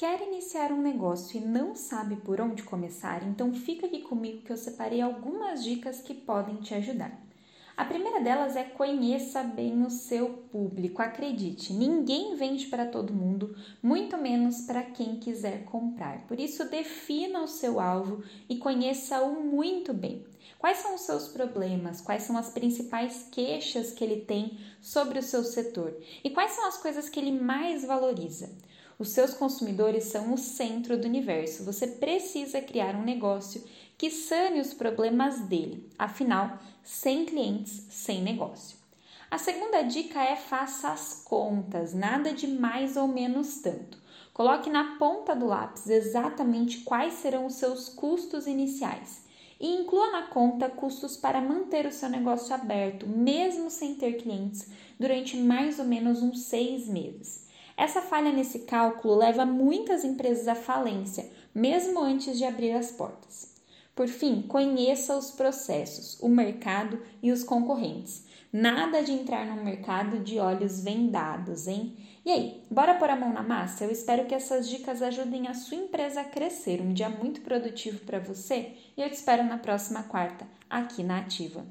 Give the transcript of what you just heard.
Quer iniciar um negócio e não sabe por onde começar? Então fica aqui comigo que eu separei algumas dicas que podem te ajudar. A primeira delas é conheça bem o seu público. Acredite, ninguém vende para todo mundo, muito menos para quem quiser comprar. Por isso, defina o seu alvo e conheça-o muito bem. Quais são os seus problemas? Quais são as principais queixas que ele tem sobre o seu setor? E quais são as coisas que ele mais valoriza? Os seus consumidores são o centro do universo. Você precisa criar um negócio que sane os problemas dele. Afinal, sem clientes, sem negócio. A segunda dica é faça as contas, nada de mais ou menos tanto. Coloque na ponta do lápis exatamente quais serão os seus custos iniciais e inclua na conta custos para manter o seu negócio aberto, mesmo sem ter clientes, durante mais ou menos uns seis meses. Essa falha nesse cálculo leva muitas empresas à falência, mesmo antes de abrir as portas. Por fim, conheça os processos, o mercado e os concorrentes. Nada de entrar no mercado de olhos vendados, hein? E aí, bora pôr a mão na massa? Eu espero que essas dicas ajudem a sua empresa a crescer. Um dia muito produtivo para você e eu te espero na próxima quarta, aqui na Ativa.